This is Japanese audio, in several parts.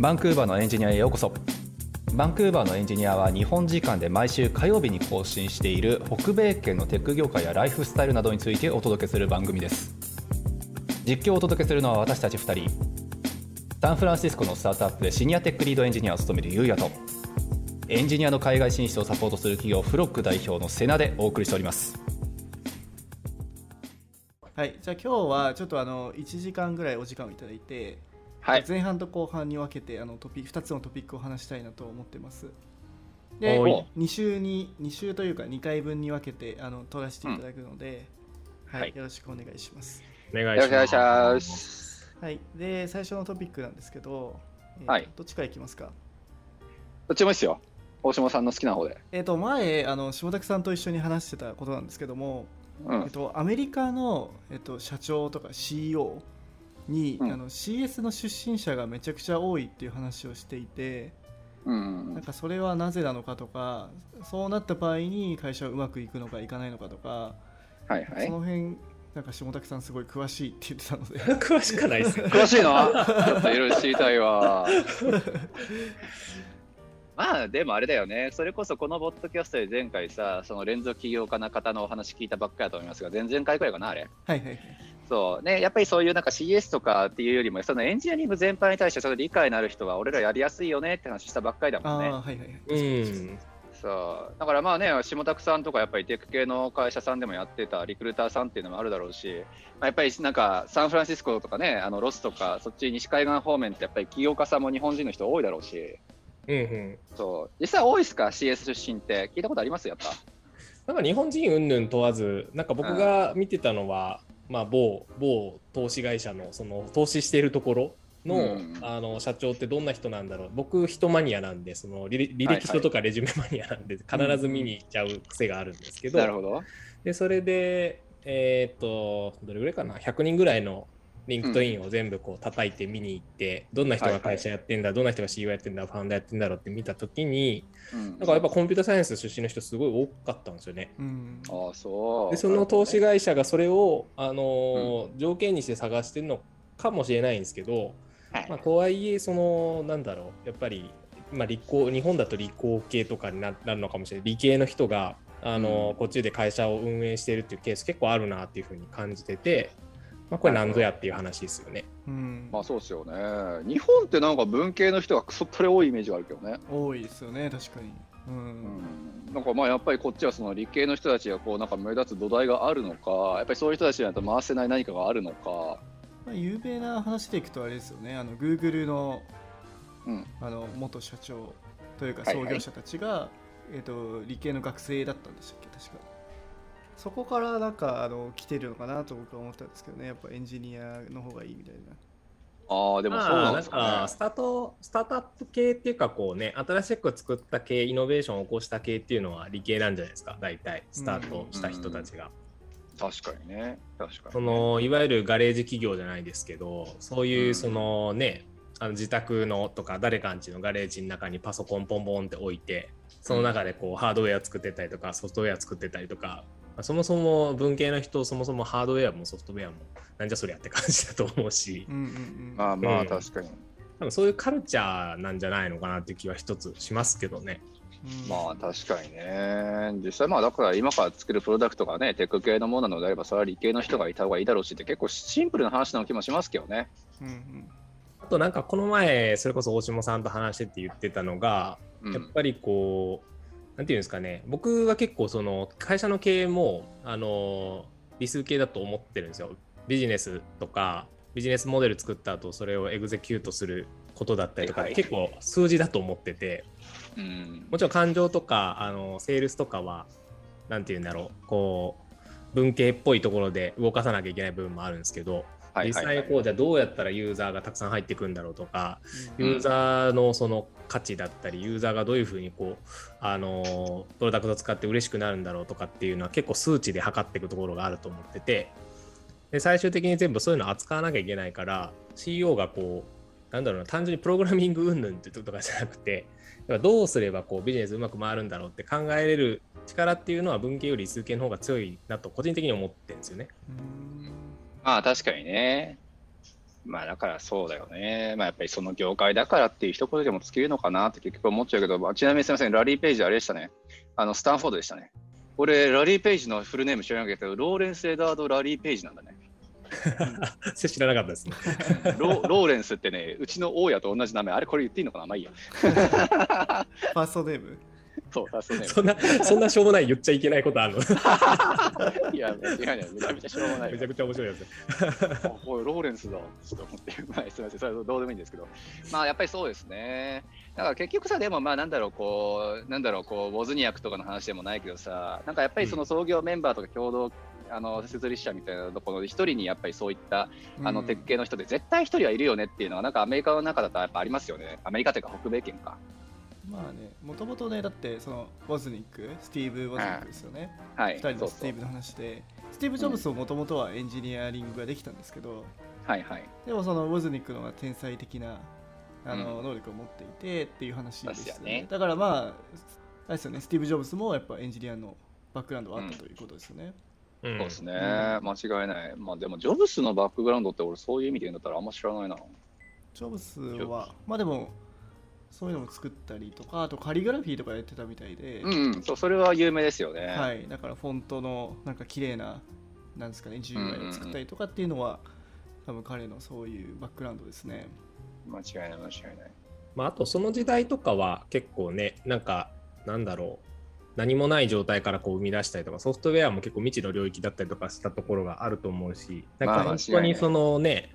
バンクーバーのエンジニアへようこそ。バンクーバーのエンジニアは日本時間で毎週火曜日に更新している北米圏のテック業界やライフスタイルなどについてお届けする番組です。実況をお届けするのは私たち2人。サンフランシスコのスタートアップでシニアテックリードエンジニアを務めるゆうやとエンジニアの海外進出をサポートする企業フロック代表のセナでお送りしております。はい、じゃあ今日はちょっとあの1時間ぐらいお時間をいただいて、はい。前半と後半に分けてあのトピ2つのトピックを話したいなと思ってます。でおい2週に2週というか2回分に分けてあの取らせていただくので、はいはいよろしくお願いします。お願いします。はい、で最初のトピックなんですけど、えーとはいどっちからいきますか？どっちもいいっすよ。大島さんの好きな方で。えっ、と前あの下田さんと一緒に話してたことなんですけども、うんえっ。と、アメリカの、えっと、社長とか CEO に、うんあの CS の出身者がめちゃくちゃ多いっていう話をしていてうんなんかそれはなぜなのかとかそうなった場合に会社はうまくいくのかいかないのかとか、はいはいそ。の辺なんか下竹さんすごい詳しいって言ってたので 詳しくないですよ。詳しいのちょっといろいろ知りたいわ。まあでもあれだよね、それこそこのボッドキャストで前回さ、その連続起業家の方のお話聞いたばっかりだと思いますが、前々回くらいかな、あれ。はいはいはいそうね、やっぱりそういうなんか CS とかっていうよりも、そのエンジニアリング全般に対してその理解のある人は、俺らやりやすいよねって話したばっかりだもんね。はいはいはいうん。そうだからまあね、下拓さんとかやっぱりテック系の会社さんでもやってたリクルーターさんっていうのもあるだろうし、まあ、やっぱりなんかサンフランシスコとかね、あのロスとか、そっち西海岸方面ってやっぱり起業家さんも日本人の人多いだろうし、うんうん。そう実際多いですか、CS 出身って。聞いたことあります？やっぱ。なんか日本人云々問わず、なんか僕が見てたのは、まあ某某投資会社のその投資しているところの,、うんあの社長ってどんな人なんだろう。僕人マニアなんで、その履履歴書とかレジュメマニアなんで、必ず見に行っちゃう癖があるんですけど、なるほど。でそれでえーっとどれぐらいかな100人ぐらいのリンクトインを全部こう叩いて見に行って、どんな人が会社やってんだ、どんな人が CEO やってんだファウンダーやってんだろうって見た時にうん。なんかやっぱコンピューターサイエンス出身の人すごい多かったんですよね。うん。ああ、そう。でその投資が、会社がそれを、あのー条件にして探してるのかもしれないんですけど、はい。まあ、とはいえそのなんだろうやっぱり、まあ、理工日本だと理工系とかにななるのかもしれない。理系の人があの、うん。こっちで会社を運営してるっていうケース結構あるなっていうふうに感じてて、まあ、これ何ぞやっていう話ですよね。うん。まあそうですよね。日本ってなんか文系の人がクソットレ多いイメージがあるけどね。多いですよね確かに。うん、うん。なんかまあやっぱりこっちはその理系の人たちがこうなんか目立つ土台があるのか、やっぱりそういう人たちになと回せない何かがあるのか、まあ、有名な話でいくとあれですよね。あの Google のうん、あの元社長というかはいはい。創業者たちが、えー、と理系の学生だったんでしたっけ確かそこからなんかあの来てるのかなと僕は思ったんですけどねやっぱエンジニアの方がいいみたいなああでもそうなんですかスタートスタートアップ系っていうかこうね新しく作った系イノベーションを起こした系っていうのは理系なんじゃないですか？大体スタートした人たちが。ね。確かにね、確かに、ね。そのいわゆるガレージ企業じゃないですけどそういううんそのね、あの自宅のとか誰かんちのガレージの中にパソコンポンポンって置いてその中でこうハードウェア作ってたりとかソフトウェア作ってたりとか、まあそもそも文系の人そもそもハードウェアもソフトウェアもなんじゃそりゃって感じだと思うしうんうんうんまあまあうん確かに。多分そういうカルチャーなんじゃないのかなっていう気は一つしますけどね。うんまあ確かにね。実際まあだから今から作るプロダクトがね、テック系のものなのであれば、それは理系の人がいた方がいいだろうしって結構シンプルな話な気もしますけどね。うんうんあとなんかこの前それこそ大下さんと話してて言ってたのが、うん、やっぱりこうなんていうんですかね。僕は結構その会社の経営もあの理数系だと思ってるんですよ。ビジネスとかビジネスモデル作った後それをエグゼキュートすることだったりとか、はいはい。結構数字だと思ってて。うん。もちろん感情とかあのセールスとかはなんていうんだろう。こう文系っぽいところで動かさなきゃいけない部分もあるんですけど、実際こうじゃあどうやったらユーザーがたくさん入ってくるんだろうとか、うん。ユーザーのその価値だったりユーザーがどういうふうにこうあのプロダクトを使って嬉しくなるんだろうとかっていうのは結構数値で測っていくところがあると思っててで最終的に全部そういうのを扱わなきゃいけないから CEO がこうなんだろうな単純にプログラミング云々ってとかじゃなくてどうすればこうビジネスうまく回るんだろうって考えれる力っていうのは文系より数系の方が強いなと個人的に思ってるんですよね。うんまあ確かにね。まあだからそうだよね。まあやっぱりその業界だからっていう一言でもつけるのかなって結局思っちゃうけど、まあちなみにすみません、ラリー・ペイジあれでしたね。あの、スタンフォードでしたね。俺、ラリー・ペイジのフルネーム知らなかったけど、ローレンス・エドワード・ラリー・ペイジなんだね。それ知らなかったですね。ロローレンスってね、うちの大家と同じ名前。あれこれ言っていいのかな？まあいいや。ファーストネーム？そう、だそうね。そんな、そんなしょうもない言っちゃいけないことあるの？いや、間違いない。めちゃめちゃしょうもないめちゃくちゃ面白いやつ。あ おい、ローレンスだ。ちょっと思って。まあ、すみません。それはどうでもいいんですけど。まあ、やっぱりそうですね。だから結局さ、でもまあ、なんだろう、こう、なんだろう、こう、ウォズニアクとかの話でもないけどさ、なんかやっぱりその創業メンバーとか共同、あの設立者みたいなところで一人にやっぱりそういったあのうん鉄系の人で絶対一人はいるよねっていうのはなんかアメリカの中だとやっぱありますよね。アメリカというか北米圏か。まあねもともとねだってそのウォズニックスティーブ・ウォズニックですよね、はい。二人のスティーブの話で。スティーブ・ジョブズももともとはエンジニアリングができたんですけど。はいはい。でもそのウォズニックの方が天才的なあの、能力を持っていてっていう話でしたですよね。だからまああれですよね。スティーブ・ジョブズもやっぱエンジニアのバックグラウンドはあったということですよね、うん。そうですね、間違いない。まあでも、ジョブスのバックグラウンドって俺そういう意味で言うんだったらあんま知らないな。ジョブズはまあでもそういうのも作ったりとかあとカリグラフィーとかやってたみたいで、うん、うん、そう、それは有名ですよね。はい、だからフォントのなんか綺麗ななんですかね GUI を作ったりとかっていうのは、多分彼のそういうバックグラウンドですね。間違いない、間違いない。まあ、あとその時代とかは結構ね、なんか、なんだろう、何もない状態からこう生み出したりとか、ソフトウェアも結構未知の領域だったりとかしたところがあると思うし、なんまあか本当にそのね、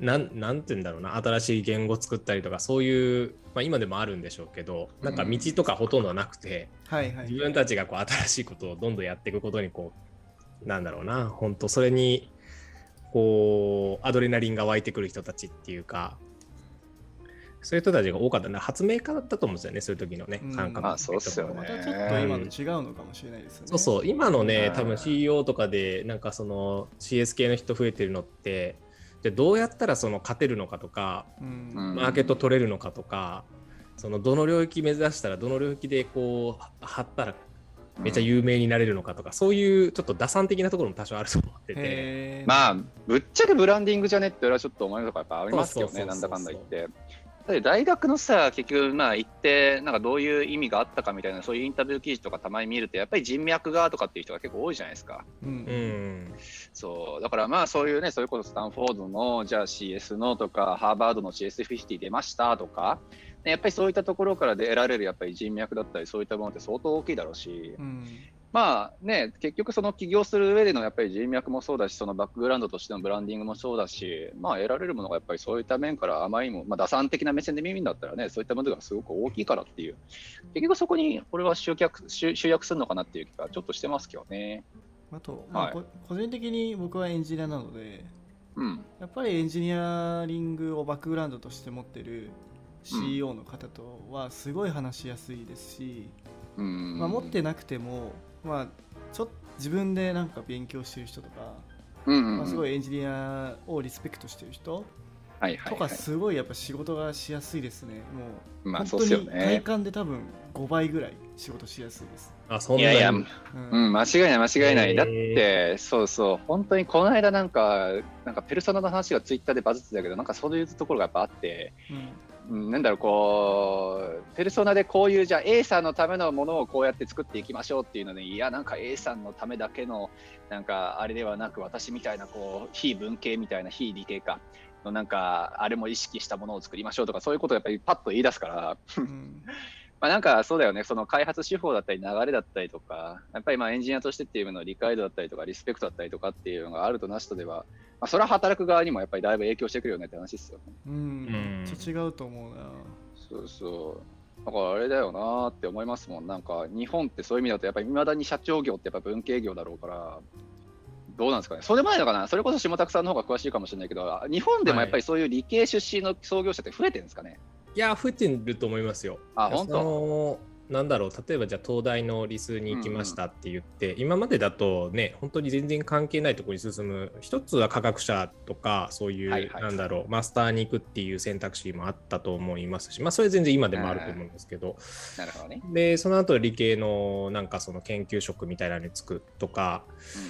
なんなんて言うんだろうな、新しい言語作ったりとか、そういう、まあ、今でもあるんでしょうけど、なんか道とかほとんどなくて、はいはい。自分たちがこう新しいことをどんどんやっていくことにこうなんだろうな。本当それにこうアドレナリンが湧いてくる人たちっていうかそういう人たちが多かった。な発明家だったと思うんですよねそういう時のねうん。感覚うっすよね。またちょっと今と違うのかもしれないですよね。そうそう。今のねうん。多分 CEO とかでなんかその CS 系の人増えてるのってじゃあどうやったらその勝てるのかとかうん。うんマーケット取れるのかとかそのどの領域目指したらどの領域でこう張ったらめっちゃ有名になれるのかとか、そういうちょっと打算的なところも多少あると思ってて、まあ、ぶっちゃけブランディングじゃねって俺はちょっと思いのとかやっぱありますけどね、なんだかんだ言って。大学のさ、結局、まあ行って、なんかどういう意味があったかみたいな、そういうインタビュー記事とかたまに見ると、やっぱり人脈がとかっていう人が結構多いじゃないですか。う。うんん、そう、だからまあそういうね、それこそスタンフォードの、じゃあ CS のとか、ハーバードの CS50 出ましたとか、ねやっぱりそういったところからで得られるやっぱり人脈だったり、そういったものって相当大きいだろうし、うん。まあね、結局その起業する上でのやっぱり人脈もそうだし、そのバックグラウンドとしてのブランディングもそうだし、まあ得られるものがやっぱりそういった面からあまりにも、まあ打算的な目線で見るんだったらね、そういったものがすごく大きいからっていう、結局そこにこれは集客集集約するのかなっていう気がちょっとしてますけどね。あと、まあはいこ個人的に僕はエンジニアなので、うん。やっぱりエンジニアリングをバックグラウンドとして持ってる CEO の方とはすごい話しやすいですし、うん。まあ、持ってなくても、まあ、ちょ自分でなんか勉強してる人とか、うんうんうん、まあ、すごいエンジニアをリスペクトしてる人とかはい。すごいやっぱ仕事がしやすいですね。もうまあ本当そう体ね。感で多分5倍ぐらい仕事しやすいです。あそんなに？いやいや、うんうん、間違いない間違いない。だって、そうそう、本当にこの間なんか、なんかペルソナの話がツイッターでバズってたけど、なんかそういうところがやっぱあって、うんうんなんだろう、こう、ペルソナでこういう、じゃあ A さんのためのものをこうやって作っていきましょうっていうので、いや、なんか A さんのためだけの、なんかあれではなく、私みたいな、こう、非文系みたいな、非理系か。のなんかあれも意識したものを作りましょうとかそういうことをやっぱりパッと言い出すから、うんまあ、なんかそうだよね、その開発手法だったり、流れだったりとか、やっぱりまあエンジニアとしてっていうのの理解度だったりとか、リスペクトだったりとかっていうのがあるとなしとでは、まあ、それは働く側にもやっぱりだいぶ影響してくるよねって話ですよね。うんうんめっちゃ違うと思うな。そうそう。だからあれだよなーって思いますもん。なんか日本ってそういう意味だと、やっぱり未だに社長業ってやっぱ文系業だろうから、どうなんですかね。それ前のかなそれこそ下拓さんの方が詳しいかもしれないけど、日本でもやっぱりそういう理系出身の創業者って増えてるんですかね。いや増えてると思いますよ。あ、本当？なんだろう例えばじゃあ東大の理数に行きましたって言って、今までだとね本当に全然関係ないところに進む。一つは科学者とかそういう、はいはい。なんだろうマスターに行くっていう選択肢もあったと思いますしまあそれ全然今でもあると思うんですけど、なるほどね。でその後理系のなんかその研究職みたいなのに就くとか、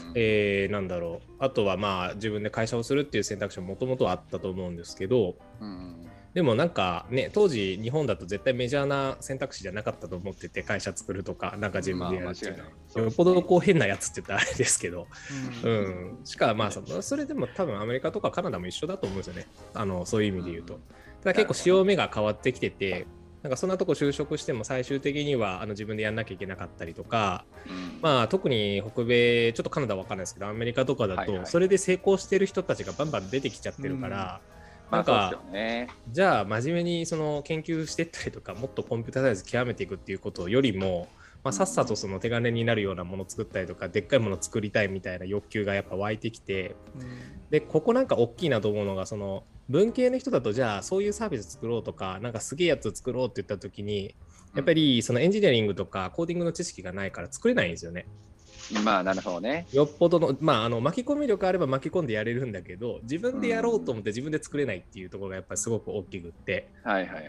うんえーなんだろう。あとはまあ自分で会社をするっていう選択肢ももともとあったと思うんですけど。うんでもなんかね当時日本だと絶対メジャーな選択肢じゃなかったと思ってて会社作るとかなんか自分でやるっていうのは、よっぽどこう変なやつって言ったらあれですけど、ううん。ん、しかまあそのそれでも多分アメリカとかカナダも一緒だと思うんですよね。あのそういう意味で言うと。うん。ただ結構潮目が変わってきててなんかそんなとこ就職しても最終的にはあの自分でやんなきゃいけなかったりとか、うん。まあ、特に北米、ちょっとカナダは分かんないですけど、アメリカとかだと、それで成功してる人たちがバンバン出てきちゃってるから、なんかね。じゃあ、真面目にその研究してったりとか、もっとコンピューターサイエンス極めていくっていうことよりも、まあ、さっさとその手金になるようなものを作ったりとか、でっかいものを作りたいみたいな欲求がやっぱ湧いてきて、で、ここなんか大きいなと思うのが、その文系の人だと、じゃあそういうサービス作ろうとか、なんかすげえやつ作ろうって言った時に、やっぱりそのエンジニアリングとかコーディングの知識がないから作れないんですよね。まあなるほどね。よっぽどの、まあ、あの巻き込み力あれば巻き込んでやれるんだけど、自分でやろうと思って自分で作れないっていうところがやっぱりすごく大きくって、はいはいはい。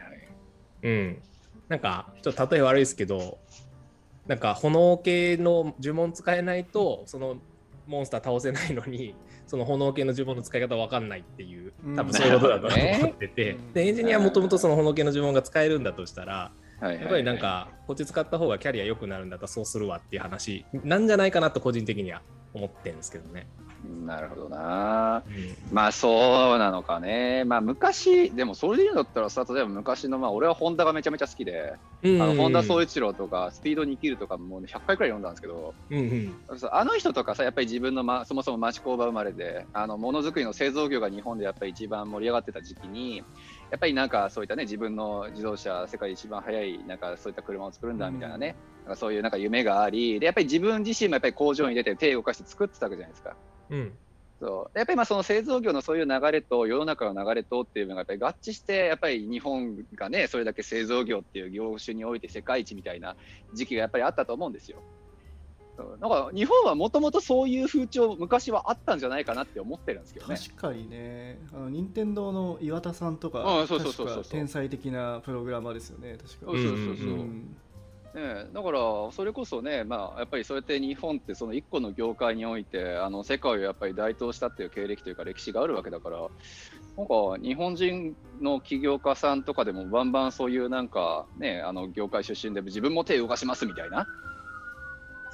うん。なんか、ちょっと例え悪いですけど、なんか炎系の呪文使えないと、そのモンスター倒せないのに、その炎系の呪文の使い方わかんないっていう、多分そういうことだと思ってて、うんで、エンジニアはもともとその炎系の呪文が使えるんだとしたら、はいはいはいやっぱりなんか、こっち使った方がキャリア良くなるんだったらそうするわっていう話なんじゃないかなと個人的には思ってるんですけどね。なるほどな。うんまあそうなのかね。まあ昔、でもそれで言うんだったらさ、例えば昔の、まあ俺はホンダがめちゃめちゃ好きで、あの本田宗一郎とかスピードに生きるとかもうね100回くらい読んだんですけど、うんうんあの人とかさ、やっぱり自分の、ま、そもそも町工場生まれで、あのものづくりの製造業が日本でやっぱり一番盛り上がってた時期に、やっぱりなんかそういったね、自分の自動車、世界で一番速い、なんかそういった車を作るんだみたいなね、なんかそういうなんか夢があり、でやっぱり自分自身もやっぱり工場に出て手を動かして作ってたわけじゃないですか。うんそうやっぱりまあその製造業のそういう流れと世の中の流れとっていうのがやっぱり合致してやっぱり日本がねそれだけ製造業っていう業種において世界一みたいな時期がやっぱりあったと思うんですよ。なんか日本はもともとそういう風潮昔はあったんじゃないかなって思ってるんですけどね。確かにね。あの任天堂の岩田さんとかうんそうそうそうそう確か天才的なプログラマーですよね。確か。そうそうそうそう。うん。ね、だから、それこそね、まあ、やっぱりそうやって日本ってその一個の業界においてあの世界をやっぱり台頭したっていう経歴というか歴史があるわけだからなんか日本人の起業家さんとかでもバンバンそういうなんか、ね、あの業界出身で自分も手を動かしますみたいな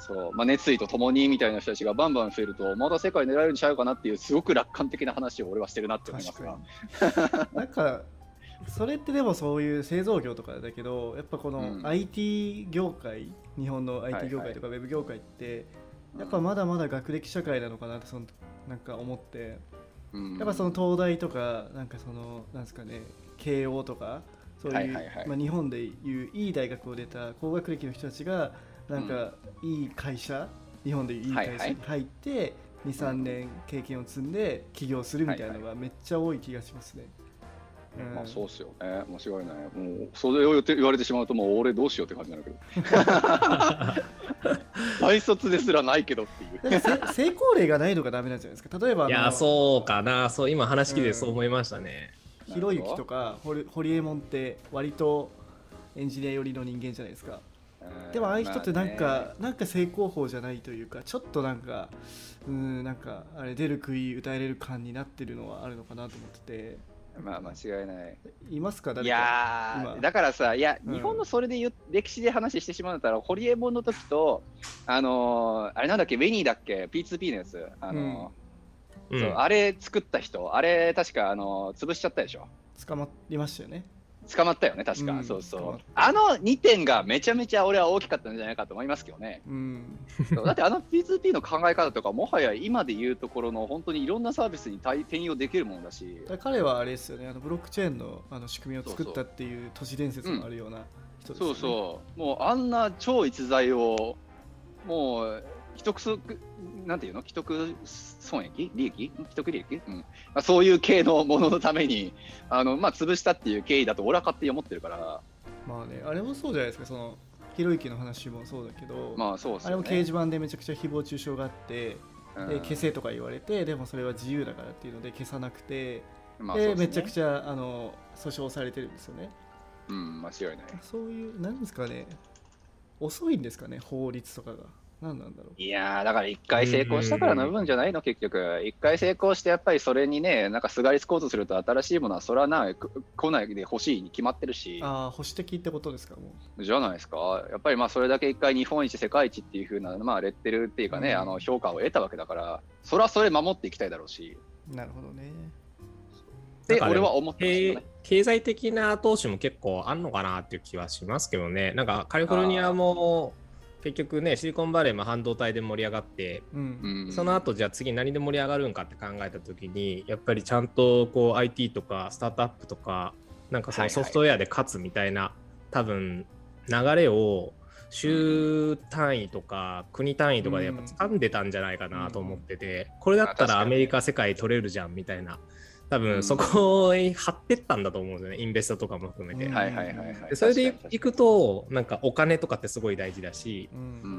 そう、まあ、熱意とともにみたいな人たちがバンバン増えるとまだ世界狙えるんちゃうかなっていうすごく楽観的な話を俺はしてるなって思いますが なんかそれってでもそういう製造業とかだけどやっぱこうのん IT 業界、日本のはいはい。IT 業界とかウェブ業界って、やっぱまだまだ学歴社会なのかなってそのなんか思って。うん。やっぱその東大とかなんかそのなんですかね慶応とかそういう、はいはいはい。まあ、日本でいういい大学を出た高学歴の人たちがなんかいい会社、日本でいういい会社に入って、23年経験を積んで起業するみたいなのがめっちゃ多い気がしますね。うん。まあそうっすよね、間違いない。もうそれを言って言われてしまうと、もう俺どうしようって感じになるけど。大卒ですらないけどっていう。成功例がないのがダメなんじゃないですか？例えばあのいやそうかな。そう今話聞いてそう思いましたね、ひろゆきとかホリエモンって割とエンジニア寄りの人間じゃないですかでもああいう人ってなんか、まあね。なんか成功法じゃないというかちょっとなんかうんなんかあれ出る杭歌えれる感になってるのはあるのかなと思ってて。まあ間違いない。いますか？誰か。いやだからさ、いや、うん。日本のそれで歴史で話してしまうんだったら、ホリエモンの時と、あのーあれなんだっけ、ウェニーだっけ、P2P のやつ、あのーうん。そうあれ作った人、あれ、確か、あのー潰しちゃったでしょ。捕まりましたよね捕まったよね、確か。うんそうそう。あの2点がめちゃめちゃ俺は大きかったんじゃないかと思いますけどね。うんだってあの P2P の考え方とか、もはや今で言うところの本当にいろんなサービスに対転用できるものだしだ、彼はあれですよねあのブロックチェーンのあの仕組みを作ったっていう都市伝説もあるような人ですよね、そうそう、もうあんな超逸材を、もう、既得すなんていうの？既得損益？利益？既得利益、うん。まあ、そういう系のもののために、あのまあ、潰したっていう経緯だと俺は勝手に思ってるから、まあねあれもそうじゃないですか。そのひろゆきの話もそうだけど、まあそうですよね。あれも掲示板でめちゃくちゃ誹謗中傷があって、うん。で消せとか言われてでもそれは自由だからっていうので消さなくて、でまあですね。めちゃくちゃあの訴訟されてるんですよね。うん間違いない。そういうなんですかね。遅いんですかね法律とかが何なんだろう。いやーだから一回成功したからの分じゃないの結局。一回成功してやっぱりそれにねなんかすがりつこうとすると新しいものはそれはなく来ないで欲しいに決まってるし。ああ保守的ってことですかもじゃないですか。やっぱりまあそれだけ一回日本一世界一っていう風なまあレッテルっていうかね、うん。あの評価を得たわけだからそれはそれ守っていきたいだろうし。うなるほどね。って俺は思ってますね。経済的な後押しも結構あんのかなっていう気はしますけどね。なんかカリフォルニアも結局ね、シリコンバレーも半導体で盛り上がって、うん。うんその後じゃあ次何で盛り上がるんかって考えた時に、やっぱりちゃんとこう IT とかスタートアップとか、なんかそはいはい。のソフトウェアで勝つみたいな、多分流れを州単位とか国単位とかでやっぱ掴んでたんじゃないかなと思ってて、これだったらアメリカ世界取れるじゃんみたいな。多うん。分そこに張ってったんだと思うんですよね、インベストとかも含めて。うん。はいはいはいはい。でそれでいくと、なんかお金とかってすごい大事だし、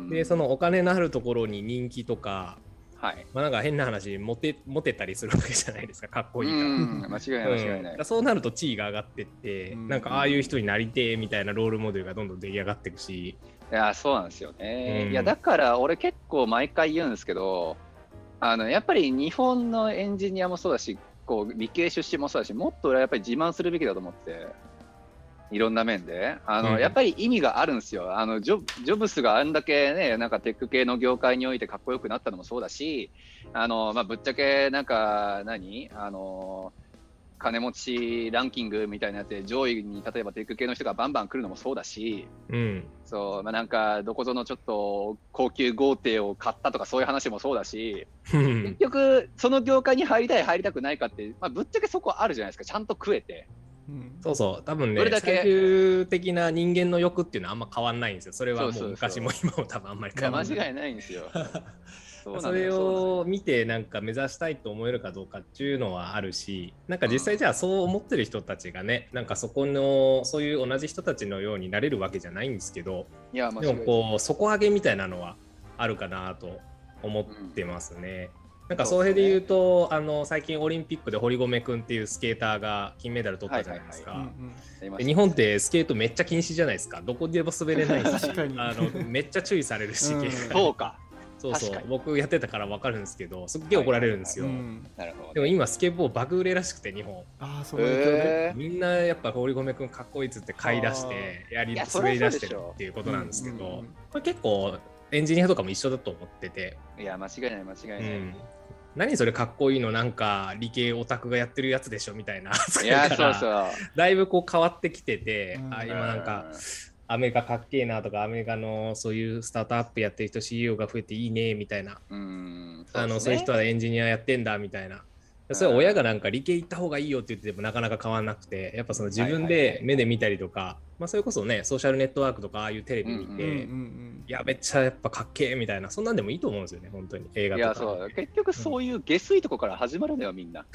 でそのお金のあるところに人気とか、はい。まあ、なんか変な話モテ、モテたりするわけじゃないですか、かっこいいから。うん。間違いない間違いない。うんそうなると地位が上がってって、うん。なんかああいう人になりてえみたいなロールモデルがどんどん出来上がっていくし、いやそうなんですよね、うん。いやだから俺結構毎回言うんですけどあのやっぱり日本のエンジニアもそうだしこう理系出身もそうだしもっと俺はやっぱり自慢するべきだと思っていろんな面で。あの、うん。やっぱり意味があるんですよ。あのジョジョブスがあんだけねなんかテック系の業界においてかっこよくなったのもそうだしあの、まあ、ぶっちゃけなんか何？あの金持ちランキングみたいなやつで上位に例えばテック系の人がバンバン来るのもそうだし、うん、そう、まあ、なんか、どこぞのちょっと高級豪邸を買ったとかそういう話もそうだし、結局、その業界に入りたい、入りたくないかって、まあ、ぶっちゃけそこあるじゃないですか、ちゃんと食えて。うんそうそう、多分ねどれだ、け最終的な人間の欲っていうのはあんま変わんないんですよ。それはもそう昔も今も多分あんまり変わんない。間違いないんですよ。そそれを見てなんか目指したいと思えるかどうかっていうのはあるしなんか実際じゃあそう思ってる人たちがねなんかそこのそういう同じ人たちのようになれるわけじゃないんですけどでも。こう底上げみたいなのはあるかなと思ってますね。なんかその辺で言うとあの最近オリンピックで堀米君っていうスケーターが金メダル取ったじゃないですか。日本ってスケートめっちゃ禁止じゃないですか。どこでも滑れないし、確かにあのめっちゃ注意されるし、うんそうか。そうそう。僕やってたから分かるんですけど、すっげえ怒られるんですよ。うん。なるほど、でも今スケボー爆売れらしくて日本。ああその影響で、えみんなやっぱ堀米君かっこいいっつって買い出してやり滑り出してるっていうことなんですけど、うんうんうん。これ結構エンジニアとかも一緒だと思ってて、ーいや、間違いない、間違いない。うん。何それかっこいいのなんか理系オタクがやってるやつでしょみたいな いや、だからそうそう。だいぶこう変わってきてて、うん。あ今なんかアメリカかっけえなとかアメリカのそういうスタートアップやってる人 CEO が増えていいねみたいなうん、あのそういう人ははエンジニアやってんだみたいな。それは親がなんか理系行った方がいいよって言っててもなかなか変わらなくてやっぱその自分で目で見たりとか、まあ、それこそねソーシャルネットワークとかああいうテレビ見て、うんうんうんいやめっちゃやっぱかっけえみたいなそんなんでもいいと思うんですよね本当に映画とかいや、そう。結局、そういう下水とこから始まるのよ、みんな。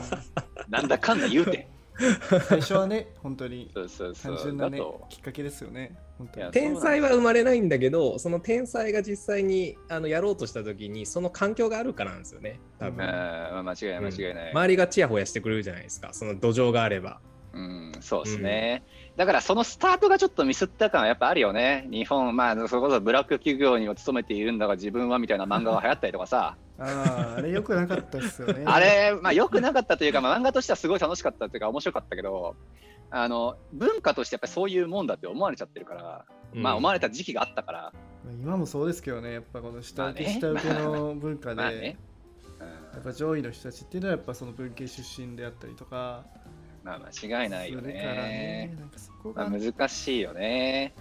なんだかんだ言うて。う ん最初はね本当にそうそうそう。単純なねきっかけですよね。本当に。いや天才は生まれないんだけどその天才が実際にあのやろうとした時にその環境があるかなんですよね。多分、うん。あー間違いない、間違いない。周りがチヤホヤしてくれるじゃないですか。その土壌があれば。うん、そうですね、だからそのスタートがちょっとミスった感はやっぱあるよね。日本、まあ、それこそブラック企業にも勤めているんだが自分はみたいな漫画が流行ったりとかさ、あああれよくなかったですよね あれ、まあ良くなかったというか、まあ漫画としてはすごい楽しかったというか面白かったけど、あの、文化としてやっぱりそういうもんだって思われちゃってるから、まあ思われた時期があったから、今もそうですけどねやっぱこの下請け下請けの文化で、まあね。うんやっぱ上位の人たちっていうのはやっぱその文系出身であったりとかまあ間違いないよねね。なんかそこまあが難しいよね。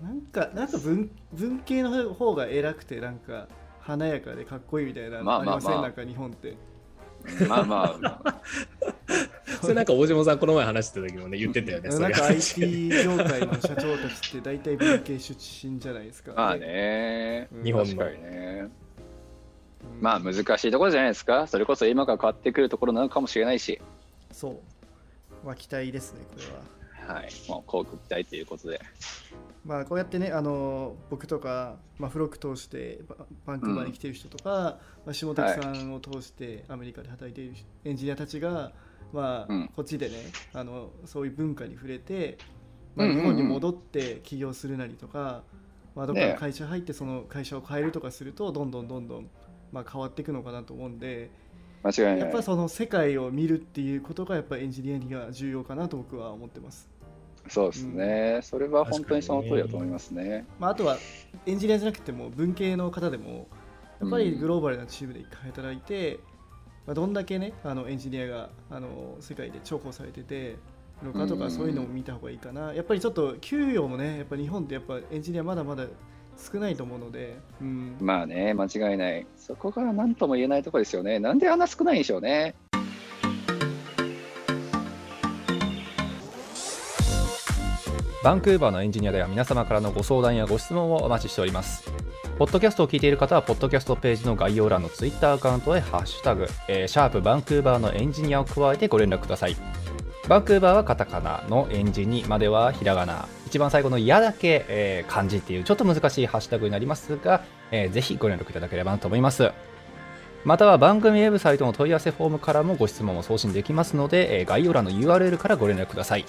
なんかなんか文文系の方が偉くてなんか華やかでかっこいいみたいなまあまあのありません、まあなんか日本ってまあまあ、それなんか大島さんこの前話した時もね言ってたよね。なんか IT 業界の社長たちって大体文系出身じゃないですか、まあね。うん日本確かにね。うんまあ難しいところじゃないですか？それこそ今から変わってくるところなのかもしれないし。そうまあ期待ですねこれはい、もう航空期待ということで。まあ、こうやってねあの僕とか、まあ、フロック通してババンクーバーに来てる人とか、まあ、下竹さんを通してアメリカで働いているエンジニアたちが、まあうんこっちでねあのそういう文化に触れて、まあ、うんうんうん日本に戻って起業するなりとか、まあ、どっか会社入ってその会社を変えるとかするとどんどんどんどん、まあ、変わっていくのかなと思うんで間違いないやっぱり。その世界を見るっていうことがやっぱりエンジニアには重要かなと僕は思ってます。そうですね、それは本当にその通りだと思いますね。まあ、あとはエンジニアじゃなくても文系の方でもやっぱりグローバルなチームで一回働いて、まあ、どんだけねあのエンジニアがあの世界で重宝されててのかとうんかそういうのも見た方がいいかな、やっぱりちょっと給与もねやっぱ日本ってやっぱエンジニアまだまだ少ないと思うので、うん、まあね、間違いない。そこが何とも言えないところですよね。なんであんな少ないんでしょうね。バンクーバーのエンジニアでは皆様からのご相談やご質問をお待ちしております。ポッドキャストを聞いている方は、ポッドキャストページの概要欄のツイッターアカウントへハッシュタグ、えーシャープバンクーバーのエンジニアを加えてご連絡ください。バンクーバーはカタカナのエンジニまではひらがな。一番最後のやだけ、えー漢字っていうちょっと難しいハッシュタグになりますが、えーぜひご連絡いただければなと思います。または番組ウェブサイトの問い合わせフォームからもご質問を送信できますので、えー概要欄の URL からご連絡ください。